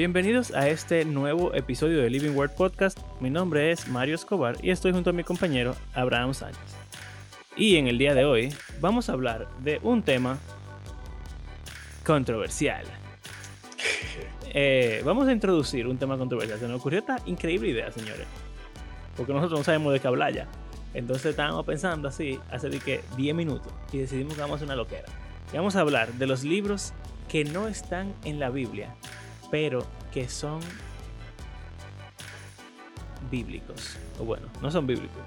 Bienvenidos a este nuevo episodio de Living Word Podcast. Mi nombre es Mario Escobar y estoy junto a mi compañero Abraham Sánchez. Y en el día de hoy vamos a hablar de un tema controversial. Eh, vamos a introducir un tema controversial. Se nos ocurrió esta increíble idea, señores. Porque nosotros no sabemos de qué hablar ya. Entonces estábamos pensando así hace de que 10 minutos y decidimos que vamos a hacer una loquera. Y vamos a hablar de los libros que no están en la Biblia, pero que son bíblicos. O bueno, no son bíblicos.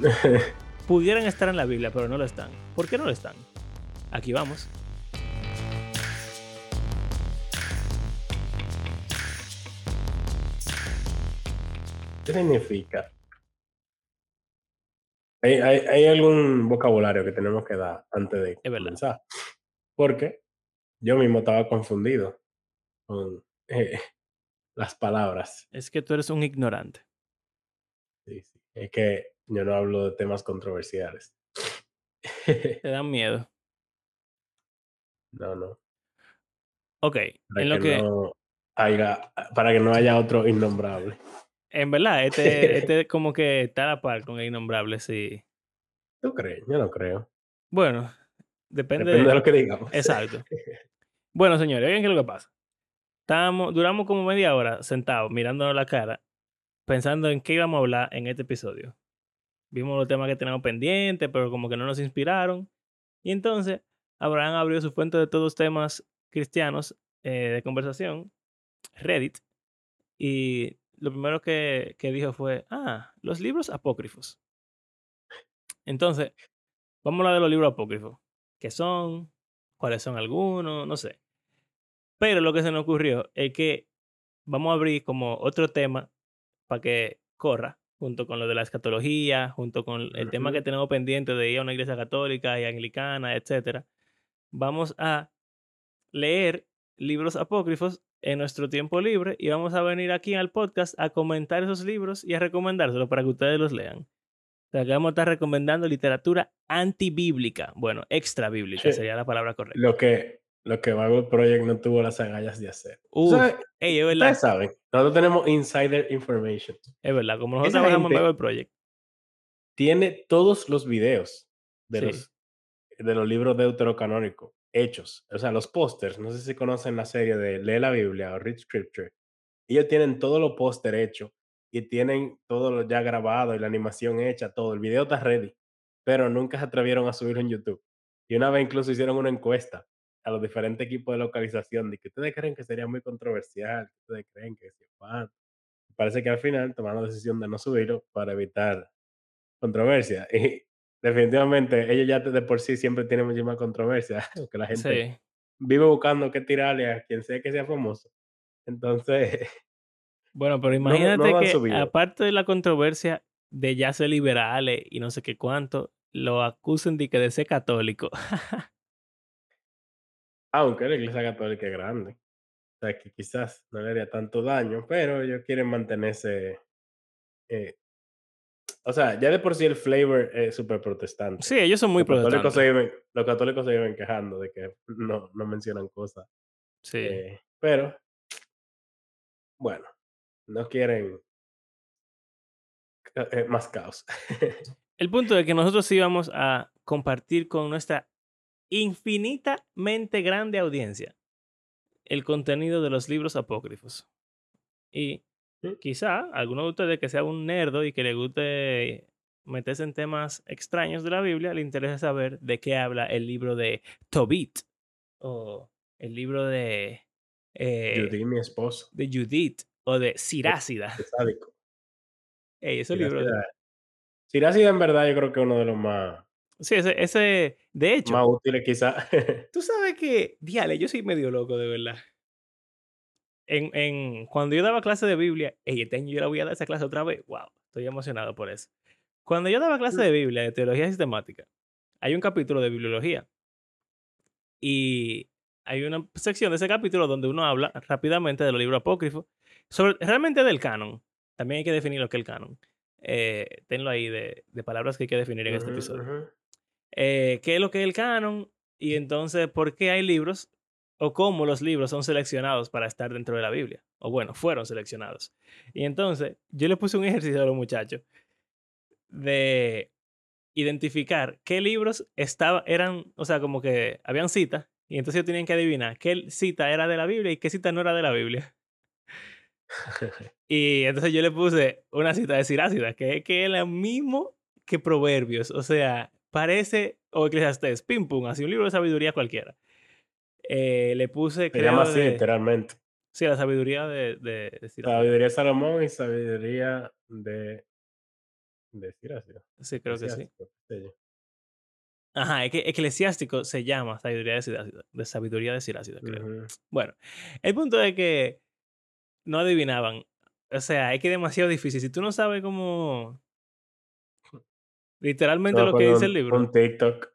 Pudieran estar en la Biblia, pero no lo están. ¿Por qué no lo están? Aquí vamos. ¿Qué significa? ¿Hay, hay, hay algún vocabulario que tenemos que dar antes de Es verdad. comenzar? Porque yo mismo estaba confundido con eh, las palabras. Es que tú eres un ignorante. Sí, sí. Es que yo no hablo de temas controversiales. Te dan miedo. no, no. Ok, Para en lo que, que, no haya, para que no haya otro innombrable. en verdad, este, este como que está a la par con el innombrable, sí. ¿Tú crees? Yo no creo. Bueno, depende, Depende de lo que digamos. Exacto. Bueno, señores, oigan qué es lo que pasa. Estábamos, duramos como media hora sentados, mirándonos la cara, pensando en qué íbamos a hablar en este episodio. Vimos los temas que teníamos pendientes, pero como que no nos inspiraron. Y entonces, Abraham abrió su fuente de todos temas cristianos eh, de conversación, Reddit, y lo primero que, que dijo fue, ah, los libros apócrifos. Entonces, vamos a hablar de los libros apócrifos. ¿Qué son? ¿Cuáles son algunos? No sé. Pero lo que se nos ocurrió es que vamos a abrir como otro tema para que corra, junto con lo de la escatología, junto con el tema que tenemos pendiente de ir a una iglesia católica y anglicana, etc. Vamos a leer libros apócrifos en nuestro tiempo libre y vamos a venir aquí al podcast a comentar esos libros y a recomendárselos para que ustedes los lean. O sea, que vamos a estar recomendando literatura antibíblica. Bueno, extra bíblica Sí. sería la palabra correcta. Lo que, lo que Bible Project no tuvo las agallas de hacer. ¿Tú Uf, sabes? ey, es verdad, Ustedes saben, nosotros tenemos insider information. es verdad. Como nosotros Esa trabajamos en Project. Tiene todos los videos de, Sí. los, de los libros deuterocanónicos hechos. O sea, los pósters. No sé si conocen la serie de Lee la Biblia o Read Scripture. Ellos tienen todos los pósters hechos y tienen todo lo ya grabado y la animación hecha, todo. El video está ready, pero nunca se atrevieron a subirlo en YouTube. Y una vez incluso hicieron una encuesta a los diferentes equipos de localización de que ustedes creen que sería muy controversial, que ustedes creen que si cuánto. Parece que al final tomaron la decisión de no subirlo para evitar controversia. Y definitivamente ellos ya de por sí siempre tienen muchísima controversia, porque la gente Sí. vive buscando qué tirarle a quien sea que sea famoso. Entonces, Bueno, pero no, no imagínate lo han que aparte de la controversia de ya ser liberales y no sé qué cuánto, lo acusen de que de ser católico. Aunque la iglesia católica es grande. O sea, que quizás no le haría tanto daño, pero ellos quieren mantenerse. eh, o sea, ya de por sí el flavor es súper protestante. sí, ellos son muy los, católicos se protestantes. viven, los católicos se viven quejando de que no, no mencionan cosas. Sí. eh, pero, bueno, no quieren eh, más caos. El punto es que nosotros íbamos a compartir con nuestra infinitamente grande audiencia el contenido de los libros apócrifos. Y quizá alguno de ustedes que sea un nerdo y que le guste meterse en temas extraños de la Biblia, le interesa saber de qué habla el libro de Tobit o el libro de, eh, Judy, mi esposo, de Judith o de Sirácida. Ey, esos libros. Sirácida en verdad yo creo que es uno de los más, Sí, ese, ese, de hecho, más útiles quizás. Tú sabes que, diale, yo soy medio loco, de verdad. En, en, cuando yo daba clase de Biblia, ey, este año yo la voy a dar esa clase otra vez. Wow, estoy emocionado por eso. Cuando yo daba clase de Biblia, de teología sistemática, hay un capítulo de bibliología. Y hay una sección de ese capítulo donde uno habla rápidamente de los libros apócrifos, sobre, realmente del canon. También hay que definir lo que es el canon. Eh, tenlo ahí de, de palabras que hay que definir en este Ujú, episodio ujú. Eh, qué es lo que es el canon y entonces por qué hay libros o cómo los libros son seleccionados para estar dentro de la Biblia. O bueno, fueron seleccionados. Y entonces yo le puse un ejercicio a los muchachos de identificar qué libros estaba, eran, o sea, como que habían citas, y entonces ellos tenían que adivinar qué cita era de la Biblia y qué cita no era de la Biblia. y entonces yo le puse una cita de Sirácida, que, que es lo mismo que Proverbios, o sea, parece, o Eclesiastés, pim pum, así un libro de sabiduría cualquiera. Eh, le puse. Se llama así, literalmente. Sí, la sabiduría de, de, de Sabiduría de Salomón y sabiduría de. de Sirácida. Sí, creo que sí. Ajá, es que eclesiástico se llama sabiduría de Sirácida, de sabiduría de Sirácida, creo. Bueno, el punto es que no adivinaban. O sea, es que es demasiado difícil. Si tú no sabes cómo. Literalmente lo que dice el libro. Un TikTok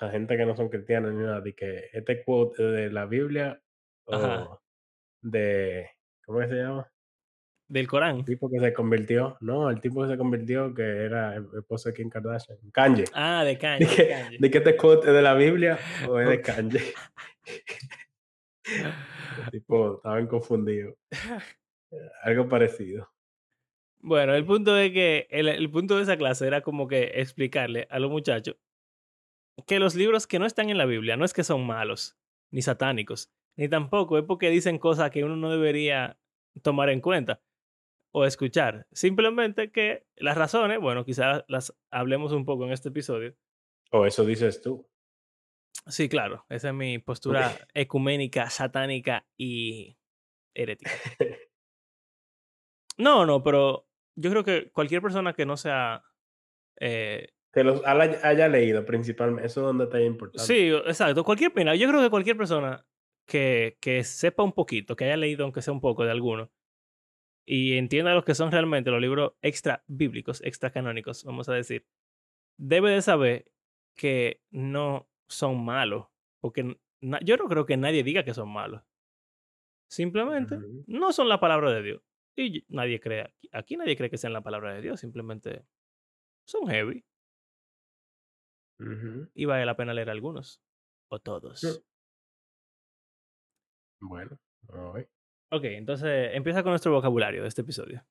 a gente que no son cristianos ni nada, de que este quote de la Biblia o de. ¿Cómo se llama? Del Corán. El tipo que se convirtió, no, el tipo que se convirtió que era el esposo de Kim Kardashian, Kanye. Ah, de Kanye. De que, de que este quote es de la Biblia o es de Kanye. el tipo estaban confundidos. Algo parecido. Bueno, el punto es que el, el, punto de esa clase era como que explicarle a los muchachos que los libros que no están en la Biblia no es que son malos, ni satánicos, ni tampoco es porque dicen cosas que uno no debería tomar en cuenta o escuchar. Simplemente que las razones, bueno, quizás las hablemos un poco en este episodio. O eso dices tú. Sí, claro. Esa es mi postura ecuménica, satánica y herética. No, no, pero yo creo que cualquier persona que no sea... Eh, que los haya leído principalmente, eso es donde está importante. Sí, exacto. Cualquier pena, yo creo que cualquier persona que, que sepa un poquito, que haya leído aunque sea un poco de alguno, y entienda lo que son realmente los libros extra bíblicos, extra canónicos, vamos a decir, debe de saber que no son malos. Porque yo no creo que nadie diga que son malos. Simplemente no son la palabra de Dios. Y nadie cree, aquí, aquí nadie cree que sean la palabra de Dios, simplemente son heavy. Y vale la pena leer algunos. O todos. Bueno, voy. Ok, entonces empieza con nuestro vocabulario de este episodio.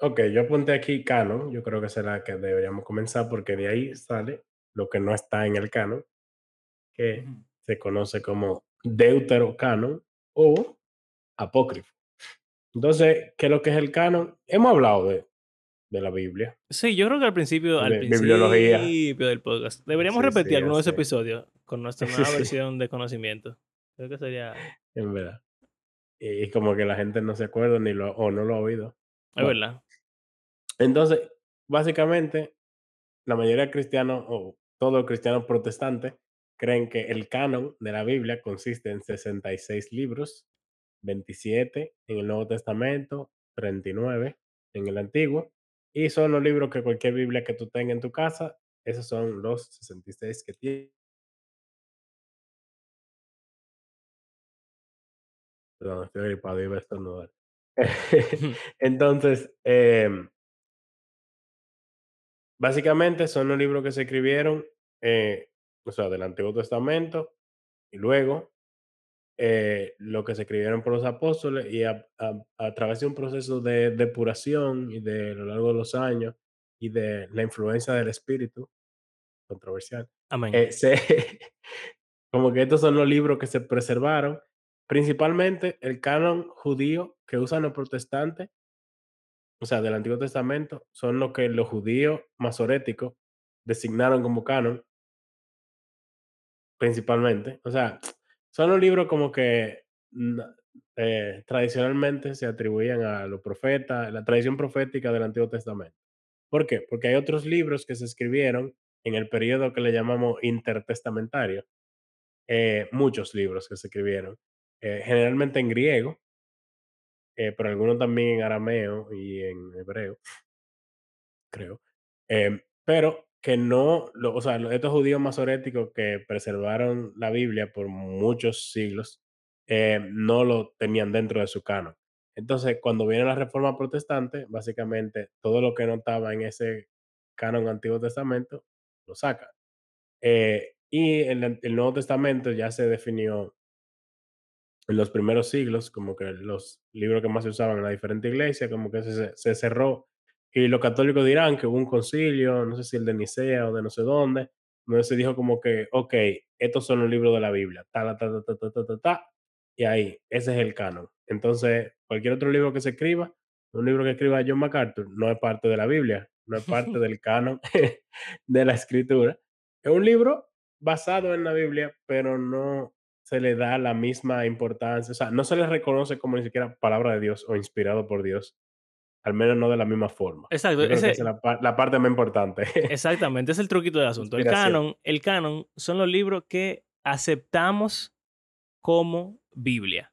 Ok, yo apunté aquí canon. Yo creo que será que deberíamos comenzar porque de ahí sale lo que no está en el canon, que se conoce como deuterocanon o apócrifo. Entonces, ¿qué es lo que es el canon? Hemos hablado de, de la Biblia. Sí, yo creo que al principio, al principio del podcast, deberíamos repetir algunos de esos episodios con nuestra nueva versión de conocimiento. Creo que sería... En verdad. Y como que la gente no se acuerda ni lo, o no lo ha oído. Es verdad. Entonces, básicamente, la mayoría de cristianos o todos los cristianos protestantes creen que el canon de la Biblia consiste en 66 libros, 27 en el Nuevo Testamento, 39 en el Antiguo, y son los libros que cualquier Biblia que tú tengas en tu casa, esos son los 66 que tiene. Perdón, estoy gripado y voy a estornudar. Entonces, eh, básicamente son los libros que se escribieron, eh, o sea, del Antiguo Testamento, y luego eh, lo que se escribieron por los apóstoles, y a, a, a, través de un proceso de depuración y de a lo largo de los años, y de la influencia del Espíritu, controversial, Amén. eh, se, como que estos son los libros que se preservaron Principalmente el canon judío que usan los protestantes, o sea, del Antiguo Testamento, son lo que los judíos masoréticos designaron como canon. Principalmente. O sea, son los libros como que eh, tradicionalmente se atribuían a los profetas, la tradición profética del Antiguo Testamento. ¿Por qué? Porque hay otros libros que se escribieron en el periodo que le llamamos intertestamentario. Eh, muchos libros que se escribieron eh, generalmente en griego, eh, pero algunos también en arameo y en hebreo, creo. Em, pero que no, lo, o sea, estos judíos masoréticos que preservaron la Biblia por muchos siglos, eh, no lo tenían dentro de su canon. Entonces, cuando viene la reforma protestante, básicamente todo lo que no estaba en ese canon Antiguo Testamento lo saca. y en el Nuevo Testamento ya se definió en los primeros siglos, como que los libros que más se usaban en la diferente iglesia, como que se, se cerró. Y los católicos dirán que hubo un concilio, no sé si el de Nicea o de no sé dónde, donde se dijo como que, ok, estos son los libros de la Biblia, ta, ta, ta, ta, ta, ta, ta, y ahí, ese es el canon. Entonces, cualquier otro libro que se escriba, un libro que escriba John MacArthur, no es parte de la Biblia, no es parte del canon de la escritura. Es un libro basado en la Biblia, pero no se le da la misma importancia, o sea, no se le reconoce como ni siquiera palabra de Dios o inspirado por Dios al menos no de la misma forma. Exacto, que esa es la, pa- la parte más importante. exactamente, es el truquito del asunto. El canon, el canon son los libros que aceptamos como Biblia.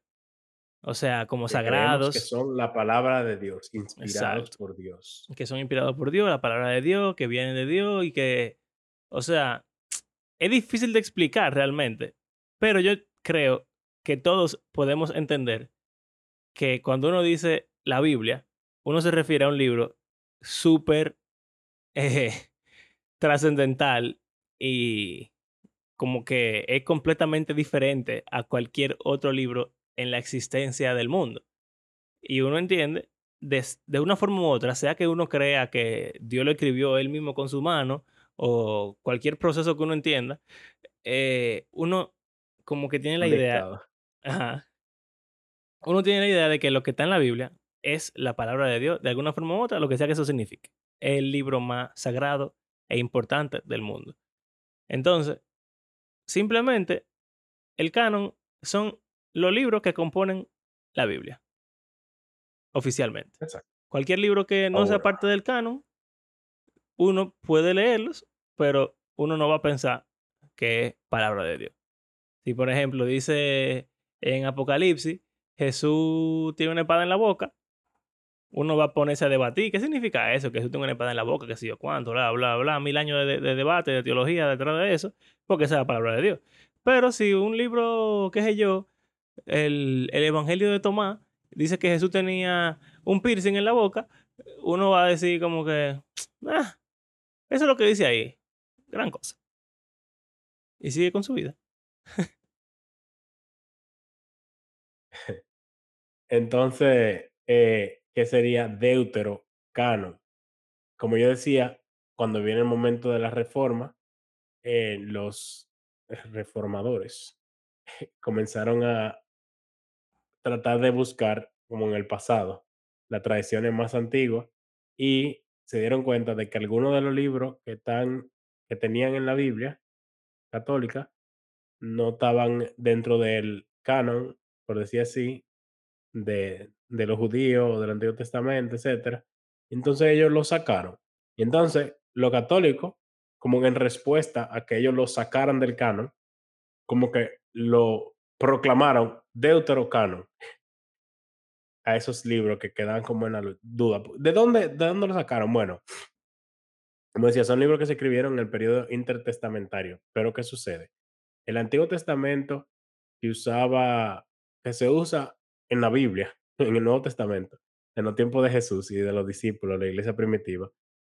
O sea, como que sagrados. que son la palabra de Dios, inspirados Exacto. por Dios. que son inspirados por Dios, la palabra de Dios, que vienen de Dios y que, o sea, es difícil de explicar realmente, pero yo creo que todos podemos entender que cuando uno dice la Biblia, uno se refiere a un libro súper eh, trascendental y como que es completamente diferente a cualquier otro libro en la existencia del mundo. Y uno entiende de, de una forma u otra, sea que uno crea que Dios lo escribió él mismo con su mano o cualquier proceso que uno entienda, eh, uno como que tiene la idea, ajá, uno tiene la idea de que lo que está en la Biblia es la palabra de Dios, de alguna forma u otra, lo que sea que eso signifique. Es el libro más sagrado e importante del mundo. Entonces, simplemente, el canon son los libros que componen la Biblia, oficialmente. Exacto. Cualquier libro que no sea parte del canon, uno puede leerlos, pero uno no va a pensar que es palabra de Dios. Si, por ejemplo, dice en Apocalipsis, Jesús tiene una espada en la boca, uno va a ponerse a debatir. ¿Qué significa eso? Que Jesús tiene una espada en la boca, que sé yo cuánto, bla, bla, bla, mil años de, de debate, de teología detrás de eso, porque esa es la palabra de Dios. Pero si un libro, qué sé yo, el, el Evangelio de Tomás, dice que Jesús tenía un piercing en la boca, uno va a decir como que, ah, eso es lo que dice ahí, gran cosa. Y sigue con su vida. Entonces, eh, ¿qué sería deuterocanon? Como yo decía, cuando viene el momento de la reforma, eh, los reformadores comenzaron a tratar de buscar, como en el pasado, las tradiciones más antiguas y se dieron cuenta de que algunos de los libros que, que tenían en la Biblia católica no estaban dentro del canon, por decir así, de, de los judíos, del Antiguo Testamento, etcétera. Entonces ellos lo sacaron. Y entonces los católicos, como en respuesta a que ellos lo sacaran del canon, como que lo proclamaron deuterocanon a esos libros que quedan como en la duda. ¿De dónde, de dónde lo sacaron? Bueno, como decía, son libros que se escribieron en el periodo intertestamentario. Pero ¿qué sucede? El Antiguo Testamento que usaba, que se usa en la Biblia, en el Nuevo Testamento, en los tiempos de Jesús y de los discípulos, la iglesia primitiva,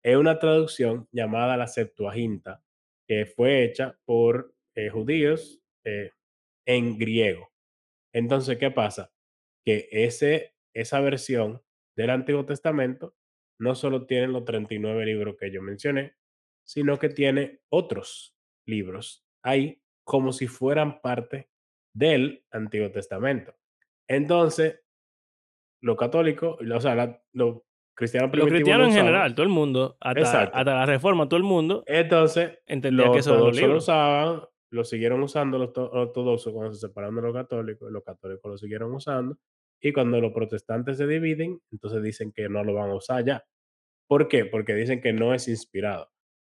es una traducción llamada la Septuaginta, que fue hecha por eh, judíos eh, en griego. Entonces, ¿qué pasa? Que ese, esa versión del Antiguo Testamento no solo tiene los 39 libros que yo mencioné, sino que tiene otros libros ahí como si fueran parte del Antiguo Testamento. Entonces, los católicos, o sea, la- los cristianos Los en usaban. general, todo el mundo, hasta, hasta la reforma, todo el mundo Entonces, entendía que eso los ortodoxos lo libros. usaban, lo siguieron usando los to- ortodoxos cuando se separaron de los católicos, los católicos lo siguieron usando, y cuando los protestantes se dividen, entonces dicen que no lo van a usar ya. ¿Por qué? Porque dicen que no es inspirado.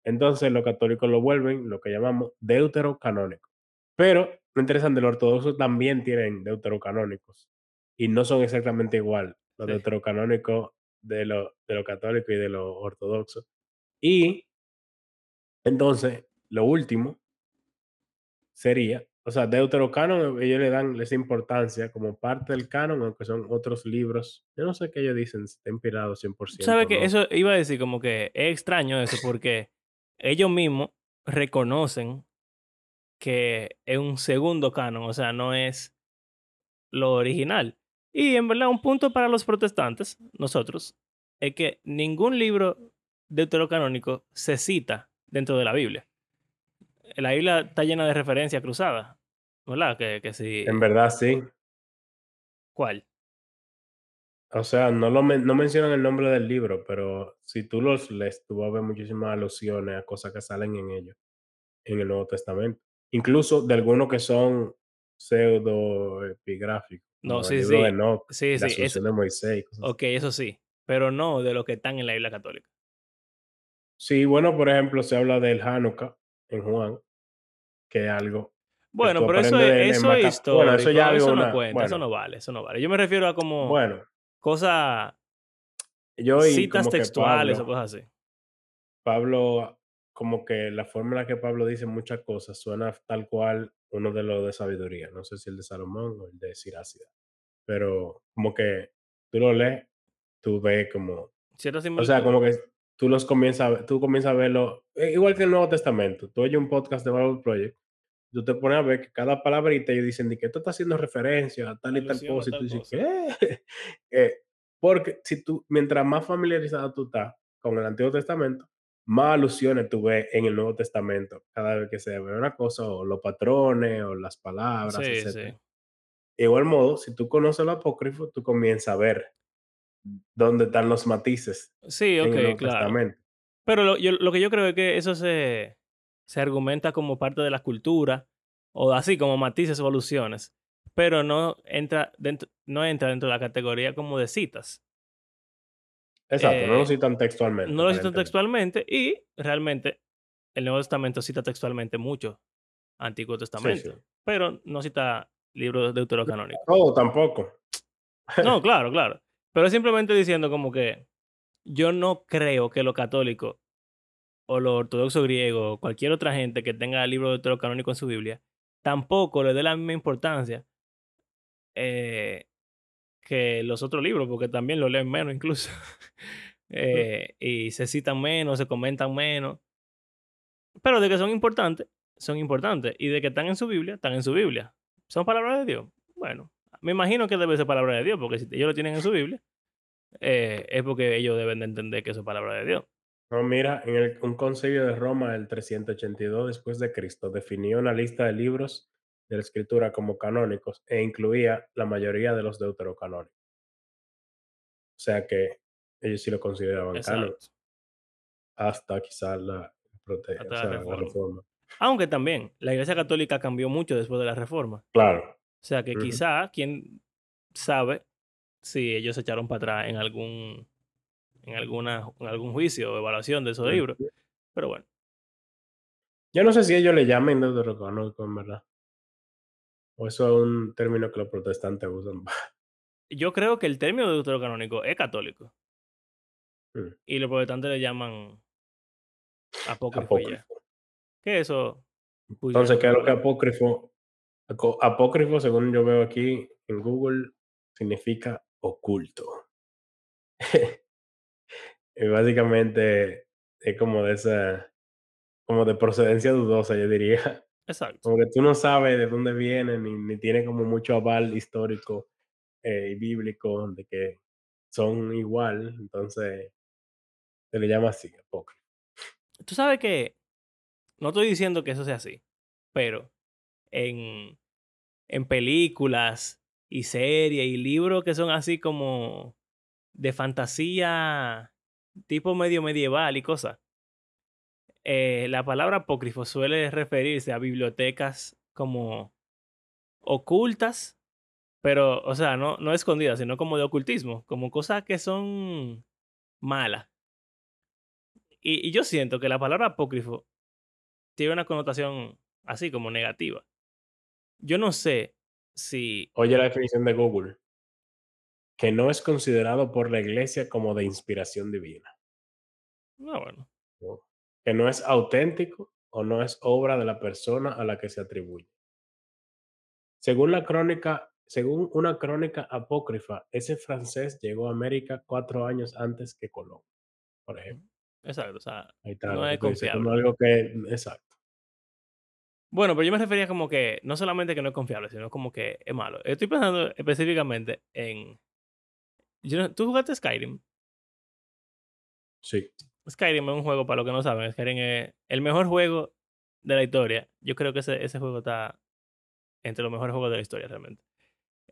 Entonces los católicos lo vuelven lo que llamamos deuterocanónico. Pero, interesante, los ortodoxos también tienen deuterocanónicos y no son exactamente igual los Sí. deuterocanónicos de los de los católicos y de los ortodoxos. Y entonces, lo último sería, o sea, deuterocanon, ellos le dan esa importancia como parte del canon, aunque son otros libros. Yo no sé qué ellos dicen, está inspirado 100% ¿Sabes o que no. Eso iba a decir como que es extraño eso porque ellos mismos reconocen que es un segundo canon, o sea, no es lo original. Y en verdad, un punto para los protestantes, nosotros, es que ningún libro deuterocanónico se cita dentro de la Biblia. La Biblia está llena de referencias cruzadas, ¿verdad? Que, que si... En verdad sí. ¿Cuál? O sea, no lo men no mencionan el nombre del libro, pero si tú los lees, tú vas a ver muchísimas alusiones a cosas que salen en ellos, en el Nuevo Testamento. Incluso de algunos que son pseudoepigráficos, No, como el sí, libro de sí. Enoc, Sí, sí. Eso, de Moisés ok, eso sí. Pero no de los que están en la Biblia católica. Sí, bueno, por ejemplo, se habla del Hanukkah en Juan, que es algo Bueno, pero eso es, eso es bueno, eso ya eso no una cuenta, eso no vale, eso no vale. Yo me refiero a como bueno, cosas, citas como textuales o cosas así. Pablo, como que la forma en la que Pablo dice muchas cosas suena tal cual uno de los de sabiduría. No sé si el de Salomón o el de Siracida. Pero como que tú lo lees, tú ves como, o sea, como que tú los comienzas tú comienzas a verlo, eh, igual que el Nuevo Testamento. Tú oyes un podcast de Bible Project, tú te pones a ver que cada palabrita ellos dicen que esto está haciendo referencia a tal y tal cosa, y tú dices. ¿qué? Eh, porque si tú, mientras más familiarizado tú estás con el Antiguo Testamento, más alusiones tú ves en el Nuevo Testamento cada vez que se ve una cosa, o los patrones, o las palabras, Sí, sí. etcétera. De igual modo, si tú conoces el apócrifo, tú comienzas a ver dónde están los matices Sí, en ok, el Nuevo claro. Testamento. Pero lo, yo- lo que yo creo es que eso se, se argumenta como parte de la cultura, o así como matices o alusiones, pero no entra dentro, no entra dentro de la categoría como de citas. Exacto, no lo Eh, citan textualmente, no lo citan textualmente y realmente el Nuevo Testamento cita textualmente mucho Antiguo Sí, sí. Testamento, pero no cita libros deuterocanónicos. Todo tampoco. No, claro, claro. Pero simplemente diciendo como que yo no creo que los católicos o los ortodoxos griegos o cualquier otra gente que tenga el libro deuterocanónico en su Biblia tampoco le dé la misma importancia eh, que los otros libros, porque también lo leen menos incluso. Eh, y se citan menos, se comentan menos. Pero de que son importantes, son importantes. Y de que están en su Biblia, están en su Biblia. ¿Son palabras de Dios? Bueno, me imagino que debe ser palabra de Dios, porque si ellos lo tienen en su Biblia, eh, es porque ellos deben de entender que eso es palabra de Dios. No, mira, en el, un concilio de Roma del 382 después de Cristo definió una lista de libros de la escritura como canónicos e incluía la mayoría de los deuterocanónicos. O sea que ellos sí lo consideraban Exacto. hasta quizás la, prote- Hasta la sea, la reforma. reforma. Aunque también la Iglesia Católica cambió mucho después de la reforma. Claro. O sea que Ujú. quizá, quién sabe si ellos se echaron para atrás en algún, en alguna, en algún juicio o evaluación de esos libros. Pero bueno, Yo no sé si ellos le llamen deuterocanónico en verdad. O eso es un término que los protestantes usan. yo creo que el término deuterocanónico es católico. Mm, Y los protestantes le llaman apócrifo. Apócrifo. Que eso Entonces, ¿qué es lo que apócrifo? Apócrifo, según yo veo aquí en Google, significa oculto. Y básicamente es como de esa, como de procedencia dudosa, yo diría. Exacto. Como que tú no sabes de dónde viene, ni, ni tiene como mucho aval histórico eh, y bíblico de que son igual. Entonces, se le llama así, apócrifo. Tú sabes que no estoy diciendo que eso sea así, pero en, en películas y series y libros que son así como de fantasía tipo medio medieval y cosas, eh, la palabra apócrifo suele referirse a bibliotecas como ocultas, pero, o sea, no, no escondidas, sino como de ocultismo, como cosas que son malas. Y, y yo siento que la palabra apócrifo tiene una connotación así como negativa. Yo no sé si... Oye la definición de Google, que no es considerado por la iglesia como de inspiración divina. No, bueno. ¿no? Que no es auténtico o no es obra de la persona a la que se atribuye. Según la crónica, según una crónica apócrifa, ese francés llegó a América cuatro años antes que Colón, por ejemplo. Exacto, o sea, Ahí está no es como confiable. algo que exacto. Bueno, pero yo me refería como que no solamente que no es confiable, sino como que es malo. Estoy pensando específicamente en... ¿Tú jugaste Skyrim? Sí, Skyrim es un juego, para los que no saben, Skyrim es el mejor juego de la historia. Yo creo que ese, juego está entre los mejores juegos de la historia realmente.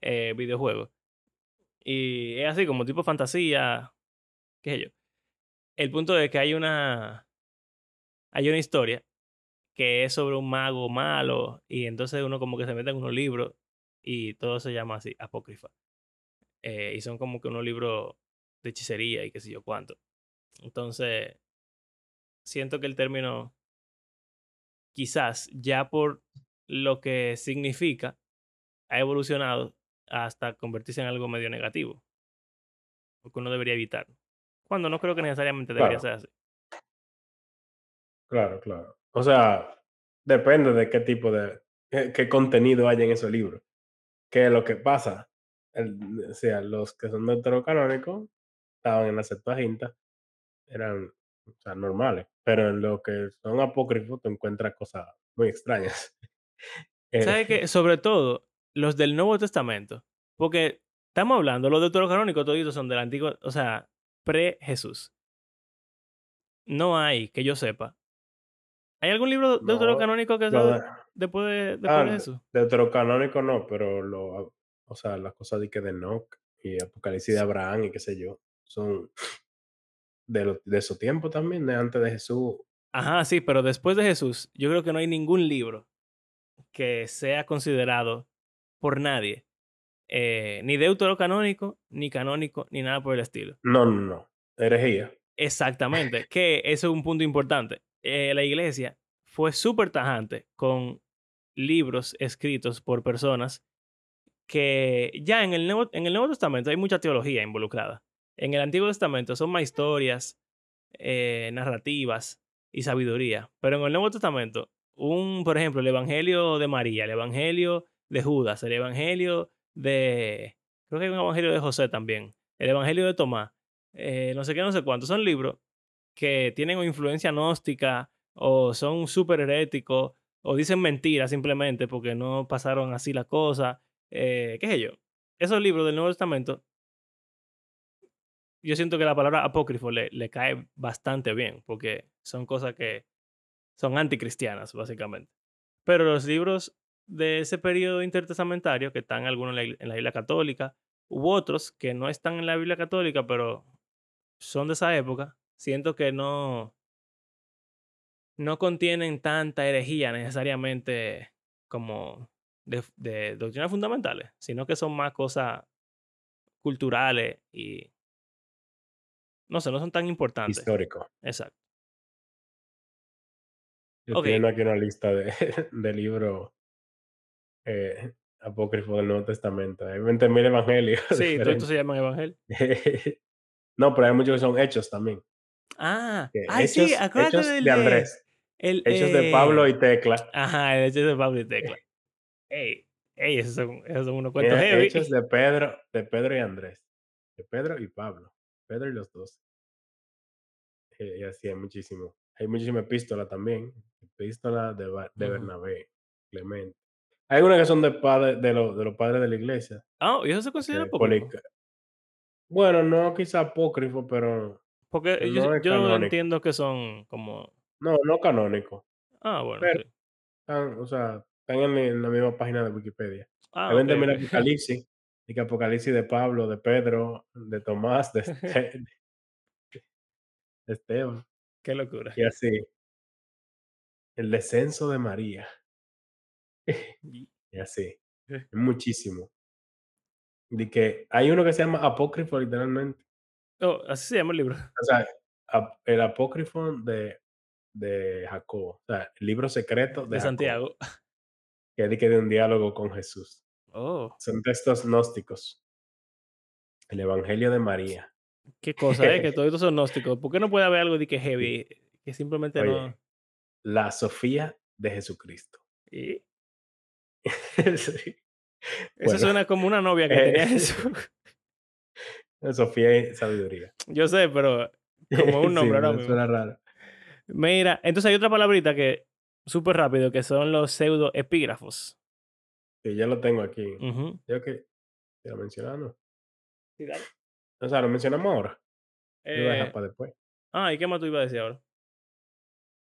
Eh, videojuego. Y es así como tipo fantasía, qué sé yo. El punto es que hay una... Hay una historia que es sobre un mago malo y entonces uno como que se mete en unos libros y todo se llama así, apócrifa. Eh, y son como que unos libros de hechicería y qué sé yo cuánto. Entonces, siento que el término quizás ya por lo que significa ha evolucionado hasta convertirse en algo medio negativo. Porque uno debería evitar. Cuando no creo que necesariamente debería Claro. ser así. claro, claro. O sea, depende de qué tipo de, qué, qué contenido hay en esos libros. ¿Qué es lo que pasa? El- o sea, los que son deuterocanónicos estaban en la Septuaginta, eran o sea, normales, pero en lo que son apócrifos te encuentras cosas muy extrañas. Eh, ¿Sabes qué? Sobre todo los del Nuevo Testamento. Porque estamos hablando, los deuterocanónicos toditos son del antiguo, o sea, pre-Jesús. No hay, que yo sepa. ¿Hay algún libro no, deuterocanónico que sea de- después de, después ah, de de- Jesús? deuterocanónico no, pero lo, o sea, las cosas de que de Enoch y Apocalipsis de Abraham y qué sé yo, son de, lo- de su tiempo también, de antes de Jesús. Ajá, sí, pero después de Jesús, yo creo que no hay ningún libro que sea considerado por nadie, eh, ni deuterocanónico, ni canónico, ni nada por el estilo. No, no, no, herejía. Exactamente, que eso es un punto importante. Eh, la iglesia fue súper tajante con libros escritos por personas que ya en el, Nuevo, en el Nuevo Testamento hay mucha teología involucrada. En el Antiguo Testamento son más historias, eh, narrativas y sabiduría. Pero en el Nuevo Testamento, un, por ejemplo, el Evangelio de María, el Evangelio de Judas, el Evangelio de... Creo que un Evangelio de José también, el Evangelio de Tomás, eh, no sé qué, no sé cuánto. Son libros que tienen influencia gnóstica o son súper heréticos o dicen mentiras simplemente porque no pasaron así las cosas. Eh, ¿Qué sé yo? Esos libros del Nuevo Testamento, yo siento que la palabra apócrifo le, le cae bastante bien porque son cosas que son anticristianas, básicamente. Pero los libros de ese periodo intertestamentario, que están algunos en la, en la Biblia Católica, u otros que no están en la Biblia Católica, pero son de esa época, siento que no, no contienen tanta herejía necesariamente como de, de doctrinas fundamentales, sino que son más cosas culturales y no sé, no son tan importantes. histórico. Exacto. Yo Ok. estoy viendo aquí una lista de, de libros eh, apócrifos del Nuevo Testamento. Hay 20.000 evangelios Sí, todo esto diferentes. se llama evangelio. no, pero hay muchos que son hechos también. Ah, ay, sí, hechos, acuérdate hechos del de Andrés. El, Hechos de Pablo eh, y Tecla. Ajá, el hecho de Pablo y Tecla. Ey, ey, esos son, esos son unos cuentos heavy. hechos de Pedro, de Pedro y Andrés. De Pedro y Pablo. Pedro y los dos. Eh, y así hay muchísimo. Hay muchísima epístola también. Epístola de, de. Bernabé, Clemente. Hay algunas que son de, padre, de, lo- de los padres de la iglesia. Ah, ¿y eso se considera apócrifo? Polica- Bueno, no quizá apócrifo, pero Porque que yo, no yo entiendo que son como... No, no canónico. Ah, bueno, Pero- sí. Están, o sea, están en, la misma página de Wikipedia. Ah, Hay ok, 20.000 ok. Apocalipsis. Y que Apocalipsis de Pablo, de Pedro, de Tomás, de, Este- de Esteban. Qué locura. Y así. El descenso de María. Y- así. Eh. Muchísimo. De que hay uno que se llama apócrifo literalmente. Oh, así se llama el libro. O sea, el apócrifo de, de Jacobo. O sea, el libro secreto de, De Santiago. Que es de un diálogo con Jesús. Oh, Son textos gnósticos. El Evangelio de María. qué cosa, ¿eh? Que todos estos son gnósticos. ¿Por qué no puede haber algo de que heavy? Que simplemente Oye, no... La Sofía de Jesucristo. Y Sí. eso Bueno, suena como una novia que eh, tenía Jesús. la Sofía y sabiduría. Yo sé, pero como un nombre sí, ahora pero mismo. suena raro. Mira, entonces hay otra palabrita que súper rápido, que son los pseudoepígrafos. Sí, ya lo tengo aquí. Ujú. Yo que te lo mencionando. Sí, dale. O sea, lo mencionamos ahora. Lo voy a dejar Eh, para después. ah, ¿y qué más tú ibas a decir ahora?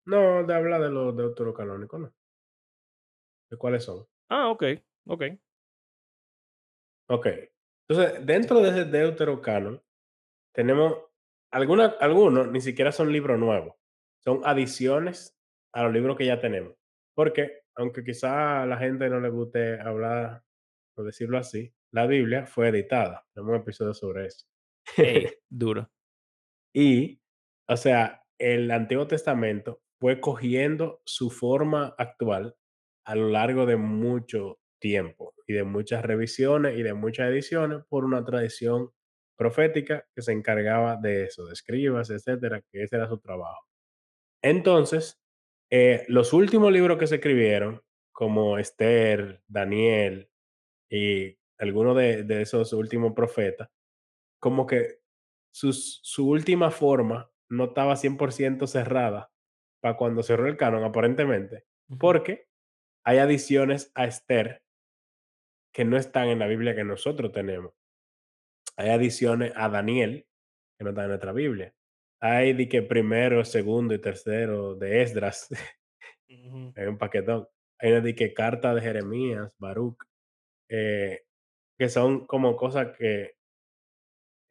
No, de hablar de los deuterocanónicos, no. ¿De cuáles son? Ah, ok, ok. Ok. Entonces, dentro de ese deuterocanon, tenemos alguna- algunos, ni siquiera son libros nuevos. Son adiciones a los libros que ya tenemos. Porque, aunque quizá a la gente no le guste hablar, o decirlo así, la Biblia fue editada. Tenemos un episodio sobre eso. Ey, duro. Y, o sea, el Antiguo Testamento fue cogiendo su forma actual a lo largo de mucho tiempo y de muchas revisiones y de muchas ediciones por una tradición profética que se encargaba de eso, de escribas, etcétera, que ese era su trabajo. Entonces, eh, los últimos libros que se escribieron, como Esther, Daniel y algunos de, de esos últimos profetas, como que sus- su última forma no estaba 100% cerrada para cuando cerró el canon, aparentemente, porque hay adiciones a Esther que no están en la Biblia que nosotros tenemos. Hay adiciones a Daniel que no están en nuestra Biblia. Hay de que primero, segundo y tercero de Esdras, Ujú. hay un paquetón. Hay una de que carta de Jeremías, Baruch, eh, que son como cosas que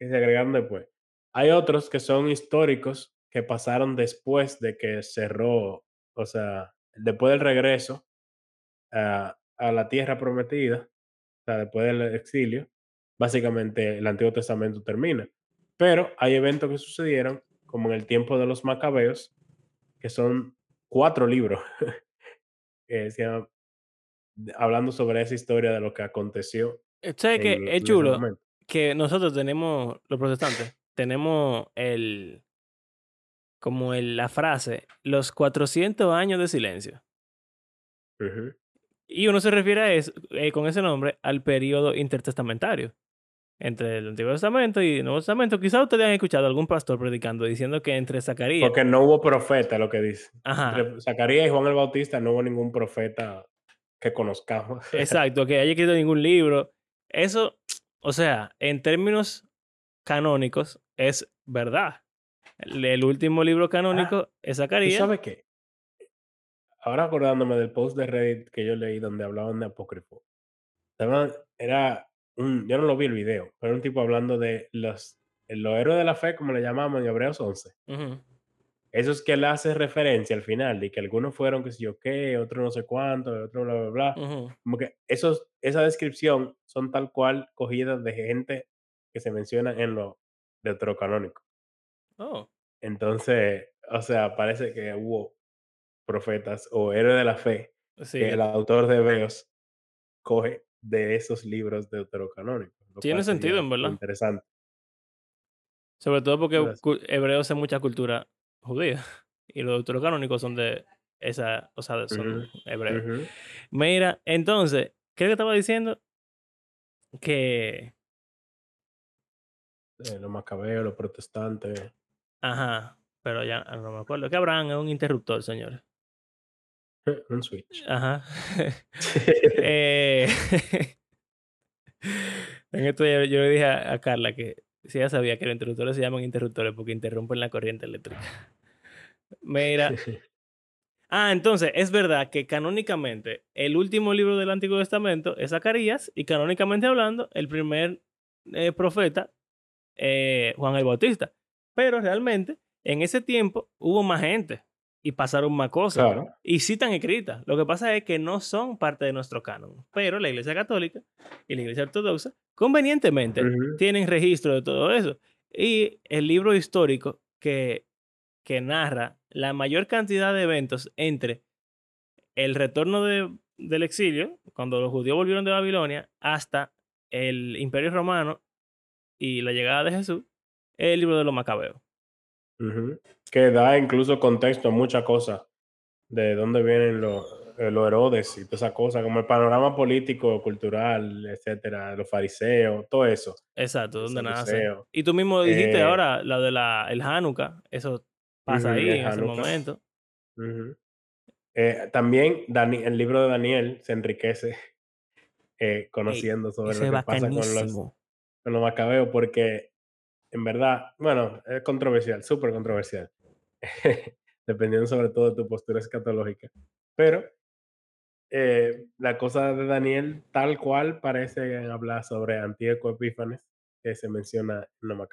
que se agregaron después. Hay otros que son históricos que pasaron después de que cerró, o sea, después del regreso a, a la tierra prometida, o sea, después del exilio, básicamente el Antiguo Testamento termina. Pero hay eventos que sucedieron, como en el tiempo de los macabeos, que son cuatro libros, que se hablando sobre esa historia de lo que aconteció Eh, ¿Sabes qué? en, Es chulo que nosotros tenemos, los protestantes, tenemos el, como el, la frase, los 400 años de silencio. Y uno se refiere a eso, eh, con ese nombre al periodo intertestamentario. Entre el Antiguo Testamento y el Nuevo Testamento. Quizás ustedes han escuchado a algún pastor predicando diciendo que entre Zacarías. Porque no hubo profeta, lo que dice. Ajá. Entre Zacarías y Juan el Bautista no hubo ningún profeta que conozcamos. Exacto, que haya escrito ningún libro. Eso, o sea, en términos canónicos, es verdad. El, el último libro canónico es ¿Tú Zacarías. sabes qué? Ahora acordándome del post de Reddit que yo leí donde hablaban de apócrifo. Era un, yo no lo vi el video, pero un tipo hablando de los, los héroes de la fe, como le llamamos en Hebreos 11. Ujú, Esos que le hace referencia al final, de que algunos fueron que sé yo qué, otros no sé cuánto, otros bla, bla, bla. Como que esos, esa descripción son tal cual cogidas de gente que se menciona en lo deuterocanónico. Oh, Entonces, o sea, parece que hubo profetas o héroes de la fe sí, que el autor de Hebreos coge de esos libros deuterocanónicos. Tiene sentido, en verdad. Interesante. Sobre todo porque cu- hebreos es mucha cultura judía. Y los deuterocanónicos son de esa, o sea, son hebreos. Mira, entonces, ¿qué es que estaba diciendo? Que, Eh, los macabeos, los protestantes. ajá, pero ya no me acuerdo. Que Abraham es un interruptor, señores. un switch. Ajá. Eh, en esto yo, yo le dije a, a Carla que si ella sabía que los interruptores se llaman interruptores porque interrumpen la corriente eléctrica. Mira. Ah, entonces es verdad que canónicamente el último libro del Antiguo Testamento es Zacarías y canónicamente hablando el primer eh, profeta eh, Juan el Bautista. Pero realmente en ese tiempo hubo más gente y pasaron más cosas. claro. Y sí están escritas. Lo que pasa es que no son parte de nuestro canon. Pero la Iglesia Católica y la Iglesia Ortodoxa convenientemente tienen registro de todo eso. Y el libro histórico que, que narra la mayor cantidad de eventos entre el retorno de- del exilio, cuando los judíos volvieron de Babilonia, hasta el Imperio Romano y la llegada de Jesús, es el libro de los Macabeos. Que da incluso contexto a muchas cosas de dónde vienen los, eh, los Herodes y todas esas cosas, como el panorama político, cultural, etcétera, los fariseos, todo eso. Exacto, donde nace. Y tú mismo dijiste Eh, ahora, la de la, el Hanukkah, eso pasa Ujú, ahí el en ese Hanukkah. momento. Ujú. Eh, también Dani- el libro de Daniel se enriquece eh, conociendo sobre Ese lo que pasa con los, con los macabeos, porque en verdad, bueno, es controversial, súper controversial, dependiendo sobre todo de tu postura escatológica. Pero eh, la cosa de Daniel, tal cual parece hablar sobre Antíoco Epífanes, que se menciona en los.